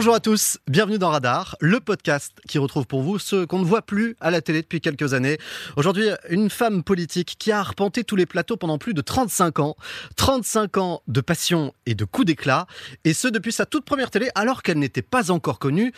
Bonjour à tous, bienvenue dans Radar, le podcast qui retrouve pour vous ceux qu'on ne voit plus à la télé depuis quelques années. Aujourd'hui, une femme politique qui a arpenté tous les plateaux pendant plus de 35 ans. 35 ans de passion et de coups d'éclat, et ce depuis sa toute première télé alors qu'elle n'était pas encore connue,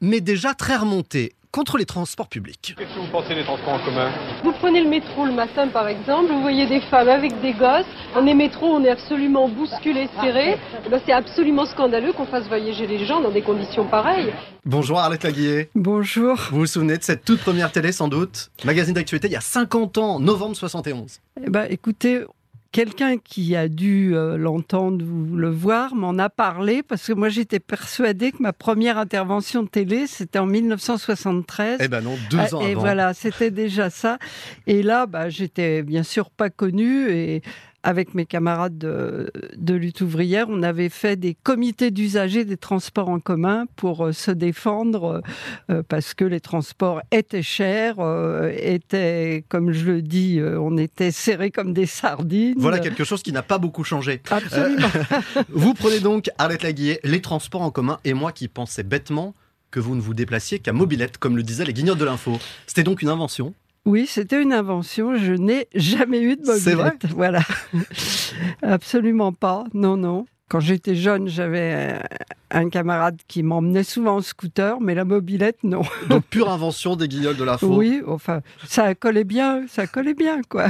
mais déjà très remontée contre les transports publics. Qu'est-ce que vous pensez des transports en commun? Vous prenez le métro le matin par exemple, vous voyez des femmes avec des gosses. On est métro, on est absolument bousculé, serré. Eh ben, c'est absolument scandaleux qu'on fasse voyager les gens dans des conditions pareilles. Bonjour Arlette Laguillet. Bonjour. Vous vous souvenez de cette toute première télé sans doute? Magazine d'actualité il y a 50 ans, novembre 71. Eh ben, écoutez, quelqu'un qui a dû euh, l'entendre ou le voir m'en a parlé parce que moi j'étais persuadée que ma première intervention de télé c'était en 1973. Eh ben non, deux ans et avant. voilà, c'était déjà ça. Et là, bah, j'étais bien sûr pas connue et avec mes camarades de, de lutte ouvrière, on avait fait des comités d'usagers des transports en commun pour euh, se défendre euh, parce que les transports étaient chers, euh, étaient, comme je le dis, euh, on était serrés comme des sardines. Voilà quelque chose qui n'a pas beaucoup changé. Absolument. Vous prenez donc, Arlette Laguillet, les transports en commun et moi qui pensais bêtement que vous ne vous déplaciez qu'à mobilette, comme le disaient les guignols de l'info. C'était donc une invention. Oui, c'était une invention. Je n'ai jamais eu de C'est vrai mobilette. Voilà. Absolument pas. Non, non. Quand j'étais jeune, j'avais un camarade qui m'emmenait souvent en scooter, mais la mobilette, non. Donc pure invention des guignols de l'info. Oui, enfin, ça collait bien, ça collait bien, quoi.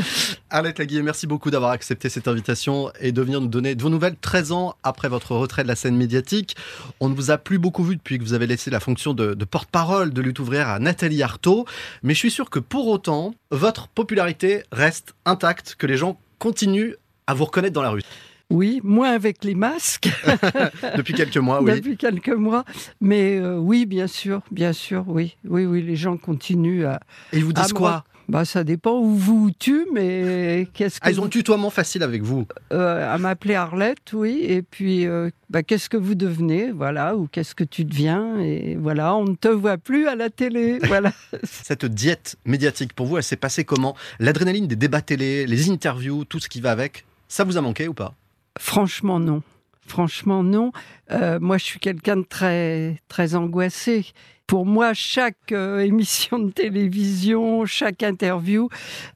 Arlette Laguillet, merci beaucoup d'avoir accepté cette invitation et de venir nous donner de vos nouvelles 13 ans après votre retrait de la scène médiatique. On ne vous a plus beaucoup vu depuis que vous avez laissé la fonction de, de porte-parole de lutte ouvrière à Nathalie Arthaud, mais je suis sûr que pour autant, votre popularité reste intacte, que les gens continuent à vous reconnaître dans la rue. Oui, moins avec les masques Depuis quelques mois, oui. depuis quelques mois, mais euh, oui, bien sûr, bien sûr, oui, oui, oui, les gens continuent à. Et ils vous disent quoi Bah, ça dépend où vous tuez, mais qu'est-ce que Ah, ils ont vous- tutoiement facile avec vous. euh, à m'appeler Arlette, oui, et puis euh, bah, qu'est-ce que vous devenez, voilà, ou qu'est-ce que tu deviens, et voilà, on ne te voit plus à la télé, voilà. Cette diète médiatique, pour vous, elle s'est passée comment? L'adrénaline des débats télé, les interviews, tout ce qui va avec, ça vous a manqué ou pas? Franchement, non. Franchement, non. Euh, moi, je suis quelqu'un de très, très angoissé. Pour moi, chaque euh, émission de télévision, chaque interview,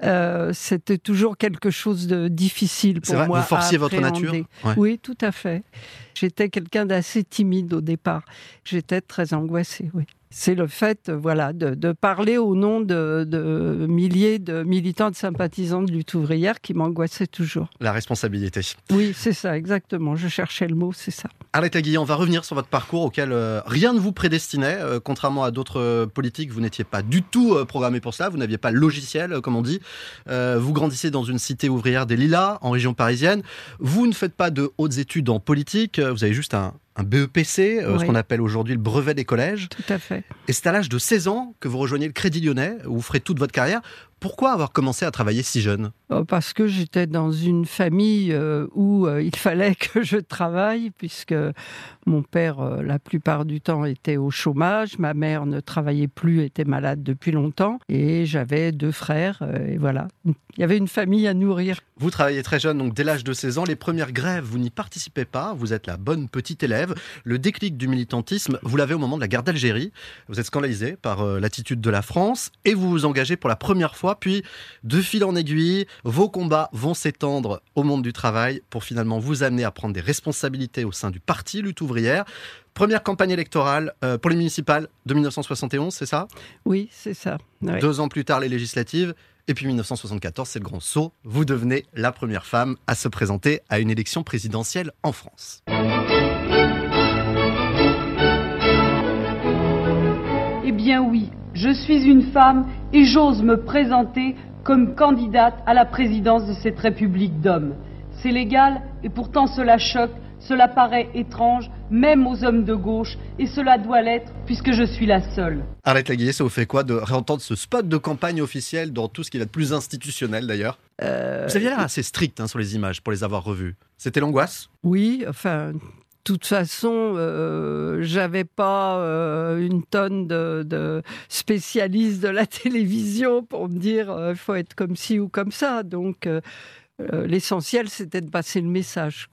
euh, c'était toujours quelque chose de difficile C'est pour vrai, moi. vous forciez à votre nature. Ouais. Oui, tout à fait. J'étais quelqu'un d'assez timide au départ. J'étais très angoissée, oui. C'est le fait, euh, voilà, de, de parler au nom de, de milliers de militants, de sympathisants de lutte ouvrière qui m'angoissaient toujours. La responsabilité. Oui, c'est ça, exactement. Je cherchais le mot, c'est ça. Arlette Laguillet, on va revenir sur votre parcours auquel euh, rien ne vous prédestinait. Euh, contrairement à d'autres politiques, vous n'étiez pas du tout programmé pour cela. Vous n'aviez pas le logiciel, comme on dit. Vous grandissez dans une cité ouvrière des Lilas, en région parisienne. Vous ne faites pas de hautes études en politique. Vous avez juste un, un BEPC, euh, ce qu'on appelle aujourd'hui le brevet des collèges. Tout à fait. Et c'est à l'âge de 16 ans que vous rejoignez le Crédit Lyonnais, où vous ferez toute votre carrière. Pourquoi avoir commencé à travailler si jeune Euh, Parce que j'étais dans une famille euh, où euh, il fallait que je travaille, puisque mon père, euh, la plupart du temps, était au chômage, ma mère ne travaillait plus, était malade depuis longtemps, et j'avais deux frères, et voilà. Il y avait une famille à nourrir. Vous travaillez très jeune, donc dès l'âge de 16 ans, les premières grèves, vous n'y participez pas, vous êtes la bonne petite élève. Le déclic du militantisme, vous l'avez au moment de la guerre d'Algérie. Vous êtes scandalisé par l'attitude de la France et vous vous engagez pour la première fois, puis de fil en aiguille, vos combats vont s'étendre au monde du travail pour finalement vous amener à prendre des responsabilités au sein du parti Lutte ouvrière. Première campagne électorale euh, pour les municipales de 1971, c'est ça? Oui, c'est ça. Ouais. Deux ans plus tard, les législatives. Et puis 1974, c'est le grand saut. Vous devenez la première femme à se présenter à une élection présidentielle en France. Je suis une femme et j'ose me présenter comme candidate à la présidence de cette République d'hommes. C'est légal et pourtant cela choque, cela paraît étrange, même aux hommes de gauche, et cela doit l'être puisque je suis la seule. Arlette Laguillet, ça vous fait quoi de réentendre ce spot de campagne officiel dans tout ce qui va de plus institutionnel d'ailleurs? Euh, Vous aviez l'air assez strict hein, sur les images pour les avoir revues. C'était l'angoisse? Oui, enfin, toute façon, euh, j'avais pas euh, une tonne de, spécialistes de la télévision pour me dire il faut être comme ci ou comme ça. Donc, euh, Euh, l'essentiel, c'était de passer le message.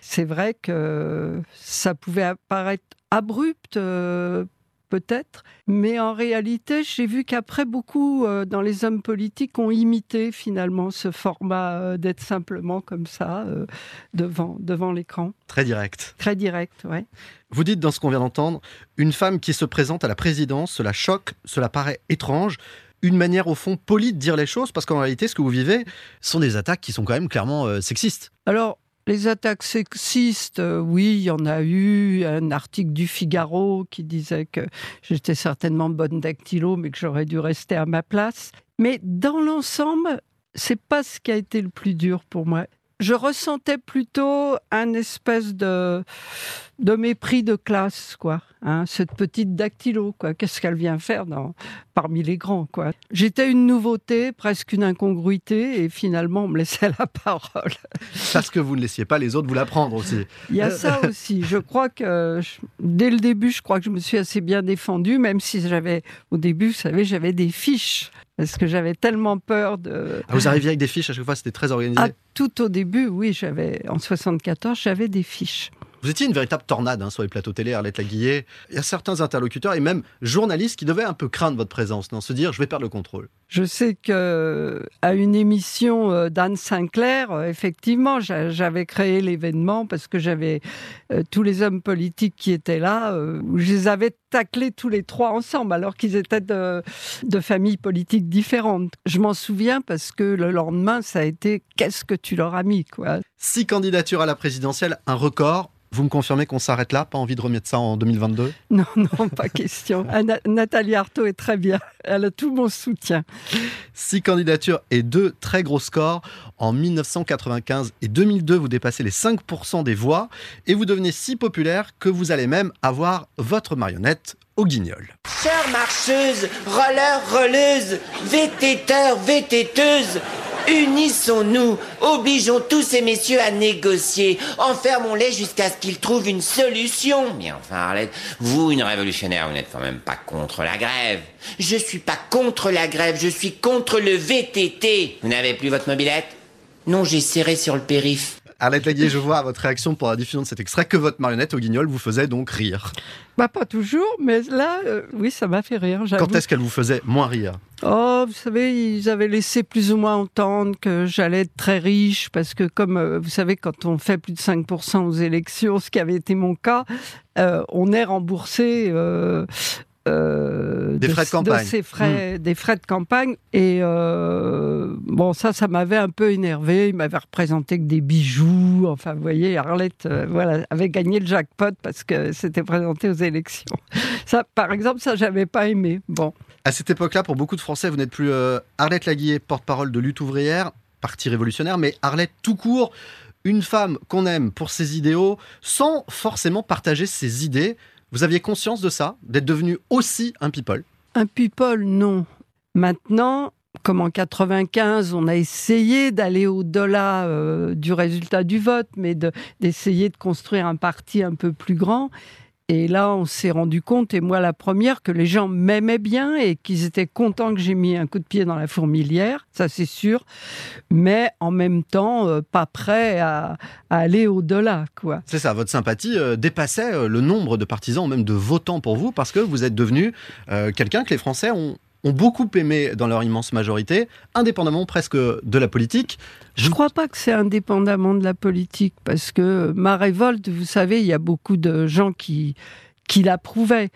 C'est vrai que ça pouvait apparaître abrupt, euh, peut-être, mais en réalité, j'ai vu qu'après, beaucoup euh, dans les hommes politiques ont imité finalement ce format d'être simplement comme ça, devant, devant l'écran. Très direct. Très direct, ouais. Vous dites dans ce qu'on vient d'entendre, une femme qui se présente à la présidence, cela choque, cela paraît étrange une manière au fond polie de dire les choses parce qu'en réalité ce que vous vivez sont des attaques qui sont quand même clairement euh, sexistes. Alors les attaques sexistes, euh, oui, il y en a eu. Un article du Figaro qui disait que j'étais certainement bonne dactylo, mais que j'aurais dû rester à ma place. Mais dans l'ensemble, c'est pas ce qui a été le plus dur pour moi je ressentais plutôt un espèce de, de mépris de classe, quoi. Hein, cette petite dactylo, quoi. Qu'est-ce qu'elle vient faire dans, parmi les grands, quoi? J'étais une nouveauté, presque une incongruité, et finalement, on me laissait la parole. Parce que vous ne laissiez pas les autres vous l'apprendre aussi. Il y a ça aussi. Je crois que, dès le début, je crois que je me suis assez bien défendue, même si j'avais, au début, vous savez, j'avais des fiches parce que j'avais tellement peur de. Ah, vous arriviez avec des fiches à chaque fois, c'était très organisé. Ah, tout au début, oui, j'avais en 74, j'avais des fiches. Vous étiez une véritable tornade hein, sur les plateaux télé, Arlette Laguillet. Il y a certains interlocuteurs et même journalistes qui devaient un peu craindre votre présence, non se dire je vais perdre le contrôle. Je sais que à une émission euh, d'Anne Sinclair, euh, effectivement, j'avais créé l'événement parce que j'avais euh, tous les hommes politiques qui étaient là, je les avais taclés tous les trois ensemble, alors qu'ils étaient de, de familles politiques différentes. Je m'en souviens parce que le lendemain, ça a été qu'est-ce que tu leur as mis, quoi? Six candidatures à la présidentielle, un record. Vous me confirmez qu'on s'arrête là Pas envie de remettre ça en 2022 Non, non, pas question. Ah, Nathalie Arthaud est très bien. Elle a tout mon soutien. Six candidatures et deux très gros scores. En 1995 et 2002, vous dépassez les 5% des voix et vous devenez si populaire que vous allez même avoir votre marionnette au guignol. Chère marcheuse, roller, rolleuse, vététeur, vététeuse, Unissons-nous, obligeons tous ces messieurs à négocier, enfermons-les jusqu'à ce qu'ils trouvent une solution. Mais enfin, Arlette, vous, une révolutionnaire, vous n'êtes quand même pas contre la grève. Je suis pas contre la grève, je suis contre le VTT. Vous n'avez plus votre mobilette? Non, j'ai serré sur le périph'. Arlette Laguier, je vois à votre réaction pour la diffusion de cet extrait que votre marionnette au guignol vous faisait donc rire. Bah pas toujours, mais là, euh, oui, ça m'a fait rire. Quand est-ce qu'elle vous faisait moins rire? Oh, vous savez, ils avaient laissé plus ou moins entendre que j'allais être très riche, parce que comme euh, vous savez, quand on fait plus de 5% aux élections, ce qui avait été mon cas, euh, on est remboursé euh, des frais de campagne. frais, hmm. des frais de campagne. Et euh, bon, ça, ça m'avait un peu énervé. Il m'avait représenté que des bijoux. Enfin, vous voyez, Arlette, euh, voilà, avait gagné le jackpot parce que c'était présenté aux élections. Ça, par exemple, ça, j'avais pas aimé. Bon. À cette époque-là, pour beaucoup de Français, vous n'êtes plus Arlette Laguillet, porte-parole de lutte ouvrière, parti révolutionnaire, mais Arlette tout court une femme qu'on aime pour ses idéaux sans forcément partager ses idées. Vous aviez conscience de ça, d'être devenu aussi un people? Un people, non. Maintenant, comme en 95, on a essayé d'aller au-delà euh, du résultat du vote, mais d'essayer de, construire un parti un peu plus grand. Et là, on s'est rendu compte, et moi la première, que les gens m'aimaient bien et qu'ils étaient contents que j'ai mis un coup de pied dans la fourmilière, ça c'est sûr, mais en même temps, euh, pas prêt à, aller au-delà. quoi. C'est ça, votre sympathie euh, dépassait euh, le nombre de partisans, même de votants pour vous, parce que vous êtes devenu quelqu'un que les Français ont, ont beaucoup aimé dans leur immense majorité, indépendamment presque de la politique. Je ne crois pas que c'est indépendamment de la politique, parce que ma révolte, vous savez, il y a beaucoup de gens qui, qui l'approuvaient.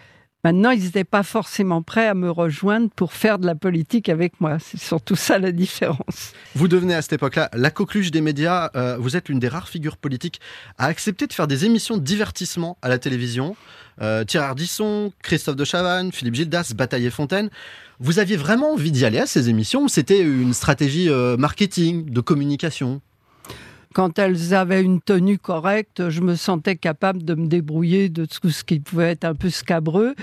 Maintenant, ils n'étaient pas forcément prêts à me rejoindre pour faire de la politique avec moi. C'est surtout ça la différence. Vous devenez à cette époque-là la coqueluche des médias. Euh, vous êtes l'une des rares figures politiques à accepter de faire des émissions de divertissement à la télévision. Euh, Thierry Ardisson, Christophe de Chavannes, Philippe Gildas, Bataille et Fontaine. Vous aviez vraiment envie d'y aller à ces émissions c'était une stratégie euh, marketing, de communication? Quand elles avaient une tenue correcte, je me sentais capable de me débrouiller de tout ce qui pouvait être un peu scabreux.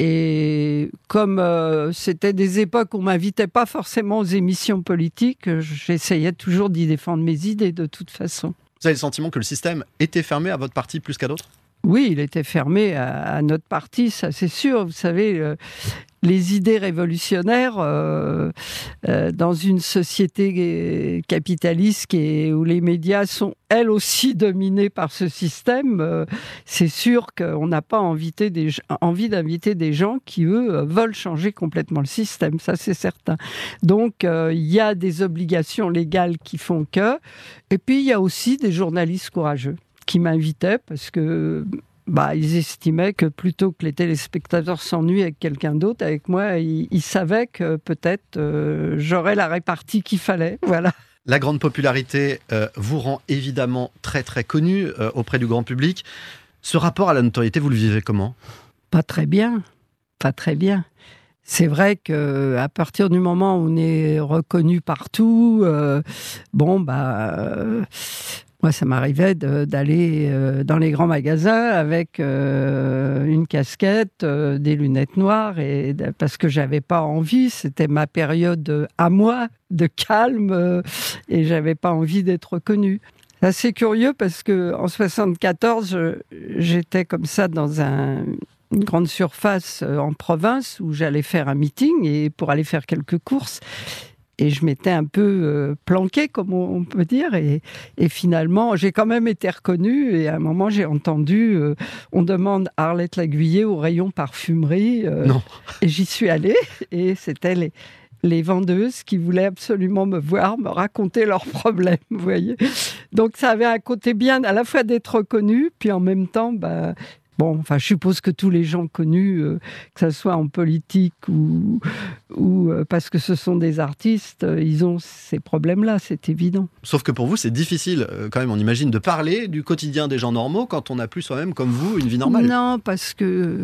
Et comme euh, c'était des époques où on m'invitait pas forcément aux émissions politiques, j'essayais toujours d'y défendre mes idées de toute façon. Vous avez le sentiment que le système était fermé à votre parti plus qu'à d'autres? Oui, il était fermé à, notre parti, ça c'est sûr. Vous savez, les idées révolutionnaires euh, euh, dans une société capitaliste qui où les médias sont elles aussi dominées par ce système, euh, c'est sûr qu'on n'a pas envie d'inviter des gens qui, eux, veulent changer complètement le système, ça c'est certain. Donc il y a des obligations légales qui font que, et puis il y a aussi des journalistes courageux qui m'invitaient parce que bah, ils estimaient que plutôt que les téléspectateurs s'ennuient avec quelqu'un d'autre, avec moi, ils, savaient que peut-être euh, j'aurais la répartie qu'il fallait. Voilà. La grande popularité euh, vous rend évidemment très très connu euh, auprès du grand public. Ce rapport à la notoriété, vous le vivez comment? Pas très bien, pas très bien. C'est vrai que à partir du moment où on est reconnu partout, bon bah moi, ça m'arrivait d'aller euh, dans les grands magasins avec euh, une casquette, euh, des lunettes noires, et parce que j'avais pas envie. C'était ma période à moi de calme, et j'avais pas envie d'être reconnue. C'est curieux parce que en 74, j'étais comme ça dans un, une grande surface en province où j'allais faire un meeting et pour aller faire quelques courses et je m'étais un peu euh, planqué, comme on peut dire. Et, finalement, j'ai quand même été reconnue. Et à un moment, j'ai entendu euh, on demande Arlette Laguiller au rayon parfumerie. Euh, non. Et j'y suis allée. Et c'était les, les vendeuses qui voulaient absolument me voir, me raconter leurs problèmes, vous voyez. Donc ça avait un côté bien à la fois d'être reconnu, puis en même temps, bah, Bon, enfin, je suppose que tous les gens connus, euh, que ce soit en politique ou, ou euh, parce que ce sont des artistes, euh, ils ont ces problèmes-là, c'est évident. Sauf que pour vous, c'est difficile, quand même, on imagine, de parler du quotidien des gens normaux quand on n'a plus soi-même, comme vous, une vie normale. Non, parce que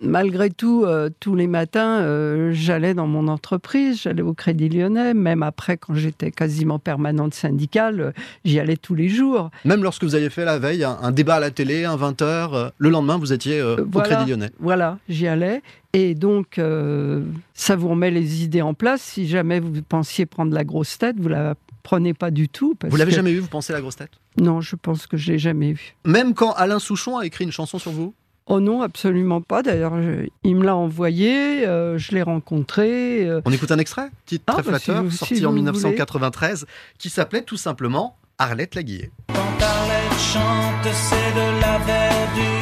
malgré tout, tous les matins, j'allais dans mon entreprise, j'allais au Crédit Lyonnais, même après, quand j'étais quasiment permanente syndicale, j'y allais tous les jours. Même lorsque vous aviez fait la veille un, débat à la télé, un 20h, le lendemain, vous étiez euh, au Crédit Lyonnais. Voilà, j'y allais. Et donc, euh, ça vous remet les idées en place. Si jamais vous pensiez prendre la grosse tête, vous la prenez pas du tout. vous l'avez jamais eu, vous pensez la grosse tête? Non, je pense que je l'ai jamais eu. Même quand Alain Souchon a écrit une chanson sur vous? Oh non, absolument pas. D'ailleurs, il me l'a envoyé, euh, je l'ai rencontré. On écoute un extrait, titre ah, très bah, flatteur, sorti en 1993, qui s'appelait tout simplement Arlette Laguillet. Quand Arlette chante, c'est de la verdure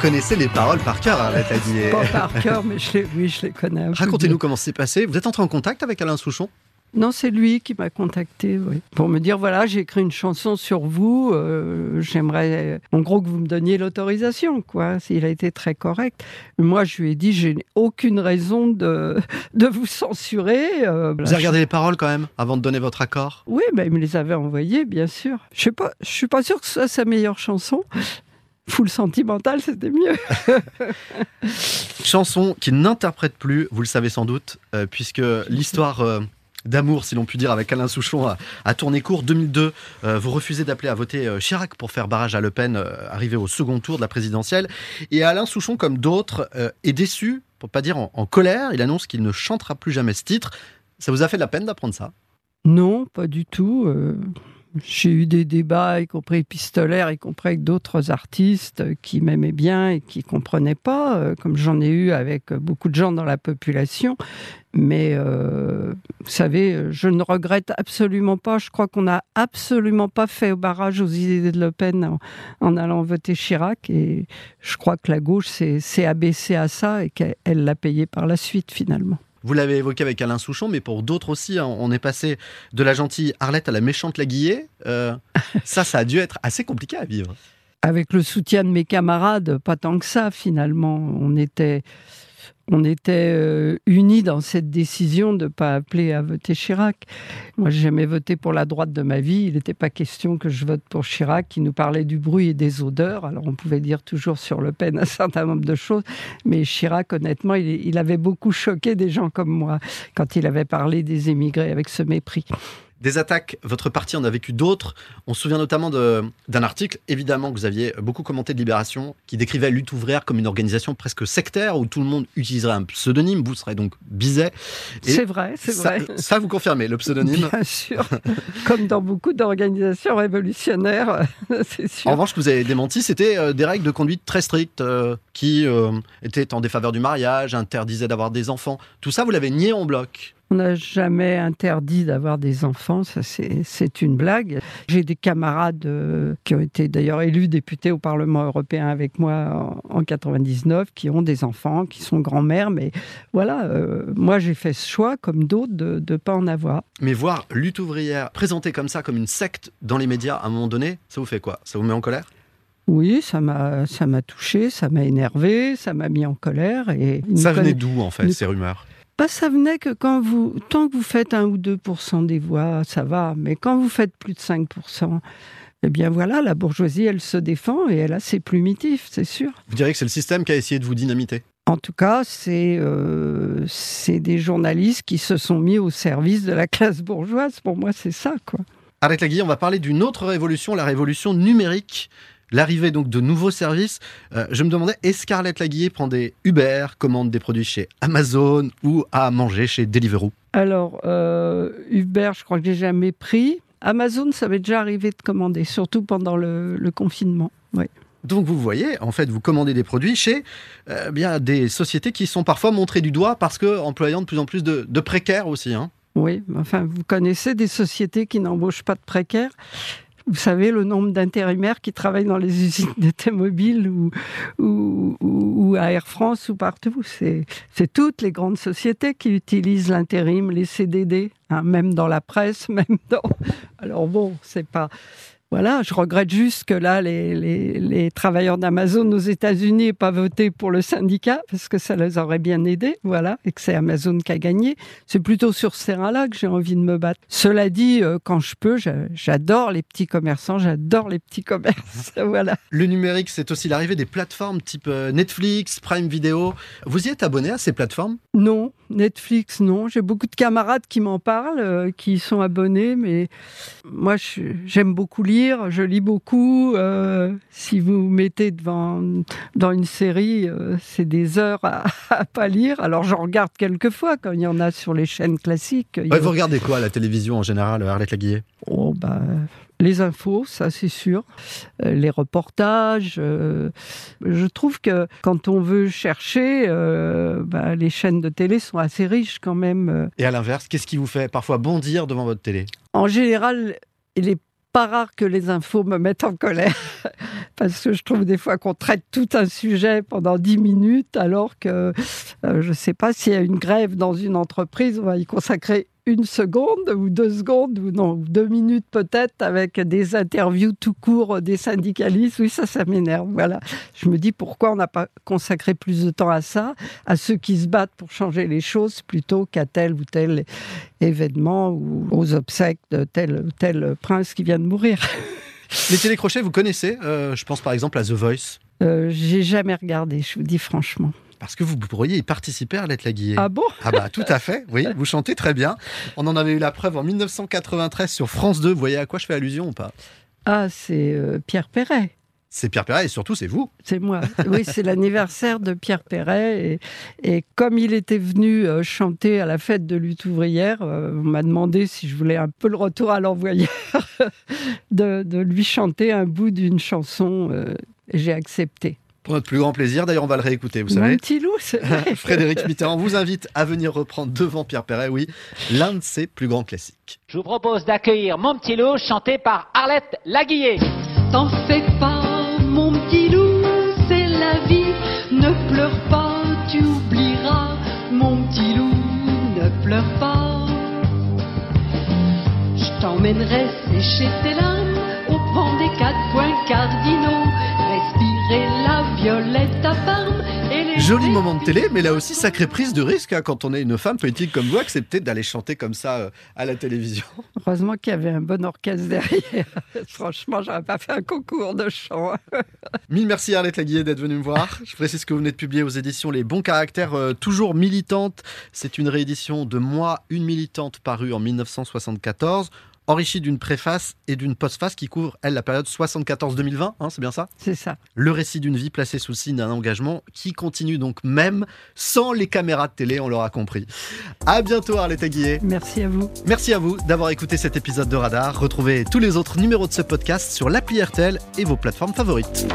connaissez les paroles par cœur, Arlette dit. Pas par cœur, mais je les, oui, je les connais. Racontez-nous comment c'est passé. Vous êtes entré en contact avec Alain Souchon? Non, c'est lui qui m'a contacté, oui. Pour me dire, voilà, j'ai écrit une chanson sur vous, euh, j'aimerais, en gros, que vous me donniez l'autorisation, quoi. Il a été très correct. Moi, je lui ai dit, j'ai aucune raison de, de vous censurer. Euh, vous avez regardé les paroles quand même, avant de donner votre accord? Oui, mais il me les avait envoyées, bien sûr. Je sais pas, je suis pas sûr que ce soit sa meilleure chanson. Full sentimental, c'était mieux. Chanson qui n'interprète plus, vous le savez sans doute, euh, puisque l'histoire d'amour, si l'on peut dire, avec Alain Souchon à, tourné court. 2002, euh, vous refusez d'appeler à voter euh, Chirac pour faire barrage à Le Pen, euh, arrivé au second tour de la présidentielle. Et Alain Souchon, comme d'autres, est déçu, pour pas dire en, colère. Il annonce qu'il ne chantera plus jamais ce titre. Ça vous a fait de la peine d'apprendre ça? Non, pas du tout. J'ai eu des débats, y compris épistolaires, y compris avec d'autres artistes qui m'aimaient bien et qui comprenaient pas, euh, comme j'en ai eu avec beaucoup de gens dans la population. Mais euh, vous savez, je ne regrette absolument pas. Je crois qu'on n'a absolument pas fait au barrage aux idées de Le Pen en, en allant voter Chirac. Et je crois que la gauche s'est abaissée à ça et qu'elle l'a payé par la suite finalement. Vous l'avez évoqué avec Alain Souchon, mais pour d'autres aussi, hein, on est passé de la gentille Arlette à la méchante Laguillée. Euh, ça, ça a dû être assez compliqué à vivre. Avec le soutien de mes camarades, pas tant que ça finalement. On était on était euh, unis dans cette décision de ne pas appeler à voter Chirac. Moi, j'ai jamais voté pour la droite de ma vie. Il n'était pas question que je vote pour Chirac, qui nous parlait du bruit et des odeurs. Alors, on pouvait dire toujours sur Le Pen un certain nombre de choses, mais Chirac, honnêtement, il, avait beaucoup choqué des gens comme moi quand il avait parlé des émigrés avec ce mépris. Des attaques, votre parti en a vécu d'autres. On se souvient notamment d'un article, évidemment, que vous aviez beaucoup commenté de Libération, qui décrivait Lutte ouvrière comme une organisation presque sectaire où tout le monde utiliserait un pseudonyme. Vous serez donc Bizet. Et C'est vrai, c'est vrai. ça, vous confirmez, le pseudonyme. Bien sûr. Comme dans beaucoup d'organisations révolutionnaires, c'est En sûr. revanche, ce que vous avez démenti, c'était euh, des règles de conduite très strictes euh, qui euh, étaient en défaveur du mariage, interdisaient d'avoir des enfants. Tout ça, vous l'avez nié en bloc. On n'a jamais interdit d'avoir des enfants, ça c'est une blague. J'ai des camarades euh, qui ont été d'ailleurs élus députés au Parlement européen avec moi en, en 99, qui ont des enfants, qui sont grand-mères, mais voilà, euh, moi j'ai fait ce choix, comme d'autres, de ne pas en avoir. Mais voir lutte ouvrière présentée comme ça, comme une secte dans les médias, à un moment donné, ça vous fait quoi? Ça vous met en colère? Oui, ça m'a ça m'a touché, ça m'a énervé, ça m'a mis en colère. Et Ça venait conna- d'où, en fait, ces rumeurs? Bah, ça venait que quand vous, tant que vous faites 1 ou 2% des voix, ça va. Mais quand vous faites plus de 5%, eh bien voilà, la bourgeoisie, elle se défend et elle a ses plumitifs, c'est sûr. Vous diriez que c'est le système qui a essayé de vous dynamiter En tout cas, c'est euh, des journalistes qui se sont mis au service de la classe bourgeoise. Pour moi, c'est ça, quoi. Arlette Laguille, on va parler d'une autre révolution, la révolution numérique. L'arrivée donc de nouveaux services. Euh, je me demandais, est-ce qu'Arlette Laguillet prend des Uber, commande des produits chez Amazon ou à manger chez Deliveroo? Alors, euh, Uber, je crois que j'ai jamais pris. Amazon, ça m'est déjà arrivé de commander, surtout pendant le, le confinement. Oui. Donc vous voyez, en fait, vous commandez des produits chez euh, bien des sociétés qui sont parfois montrées du doigt parce que employant de plus en plus de, de précaires aussi. hein. Oui, enfin, vous connaissez des sociétés qui n'embauchent pas de précaires vous savez le nombre d'intérimaires qui travaillent dans les usines d'automobile ou, ou, ou, à Air France ou partout. C'est c'est toutes les grandes sociétés qui utilisent l'intérim, les CDD, hein, même dans la presse, même dans. Alors bon, c'est pas. Voilà, je regrette juste que là, les, les, les travailleurs d'Amazon aux États-Unis n'aient pas voté pour le syndicat parce que ça les aurait bien aidés. Voilà, et que c'est Amazon qui a gagné. C'est plutôt sur ce terrain-là que j'ai envie de me battre. Cela dit, euh, quand je peux, j'a- j'adore les petits commerçants, j'adore les petits commerces. voilà. Le numérique, c'est aussi l'arrivée des plateformes type euh, Netflix, Prime Video. Vous y êtes abonné à ces plateformes? Non, Netflix, non. J'ai beaucoup de camarades qui m'en parlent, euh, qui sont abonnés, mais moi, j'aime beaucoup lire, je lis beaucoup. euh, si vous mettez devant dans une série, euh, c'est des heures à, à pas lire. Alors, j'en regarde quelques fois quand il y en a sur les chaînes classiques. Ouais, a- Vous regardez quoi à la télévision en général, Arlette Laguillet Oh, bah, les infos, ça c'est sûr. Euh, les reportages. euh, je trouve que quand on veut chercher, euh, bah, les chaînes de télé sont assez riches quand même. Et à l'inverse, qu'est-ce qui vous fait parfois bondir devant votre télé? En général, il est pas rare que les infos me mettent en colère. Parce que je trouve des fois qu'on traite tout un sujet pendant 10 minutes, alors que euh, je ne sais pas s'il y a une grève dans une entreprise, on va y consacrer une seconde ou deux secondes, ou non, deux minutes peut-être, avec des interviews tout court des syndicalistes. Oui, ça, ça m'énerve. Voilà. Je me dis pourquoi on n'a pas consacré plus de temps à ça, à ceux qui se battent pour changer les choses, plutôt qu'à tel ou tel événement ou aux obsèques de tel ou tel prince qui vient de mourir. Les télécrochets, vous connaissez Euh, Je pense par exemple à The Voice. Euh, J'ai jamais regardé, je vous dis franchement. Parce que vous pourriez y participer, Arlette Laguillet. Ah bon? Ah bah tout à fait, oui, vous chantez très bien. On en avait eu la preuve en 1993 sur France 2. Vous voyez à quoi je fais allusion ou pas? Ah, c'est euh, Pierre Perret. C'est Pierre Perret et surtout c'est vous. C'est moi. Oui, c'est l'anniversaire de Pierre Perret. Et, et comme il était venu euh, chanter à la fête de lutte ouvrière, euh, on m'a demandé si je voulais un peu le retour à l'envoyeur, de, de lui chanter un bout d'une chanson. euh, J'ai accepté. Pour notre plus grand plaisir, d'ailleurs on va le réécouter, vous Mon savez. petit loup, c'est vrai. Frédéric Mitterrand vous invite à venir reprendre devant Pierre Perret, oui, l'un de ses plus grands classiques. Je vous propose d'accueillir Mon petit loup chanté par Arlette Laguillet. T'en fais pas, mon petit loup, c'est la vie. Ne pleure pas, tu oublieras. Mon petit loup, ne pleure pas. Je t'emmènerai sécher tes larmes au vent des quatre points cardinaux. Respirer la violette à Parme et les. Joli moment de télé, mais là aussi sacrée prise de risque hein, quand on est une femme politique comme vous, accepter d'aller chanter comme ça euh, à la télévision. Heureusement qu'il y avait un bon orchestre derrière. Franchement, j'aurais pas fait un concours de chant. Mille merci Arlette Laguillet d'être venue me voir. Je précise que vous venez de publier aux éditions Les Bons Caractères, euh, toujours militante. C'est une réédition de Moi, une militante parue en 1974. Enrichie d'une préface et d'une postface qui couvre, elle, la période 74-2020, hein, c'est bien ça? C'est ça. Le récit d'une vie placée sous le signe d'un engagement qui continue donc même sans les caméras de télé, on l'aura compris. À bientôt Arlette Aguillet. Merci à vous. Merci à vous d'avoir écouté cet épisode de Radar. Retrouvez tous les autres numéros de ce podcast sur l'appli RTL et vos plateformes favorites.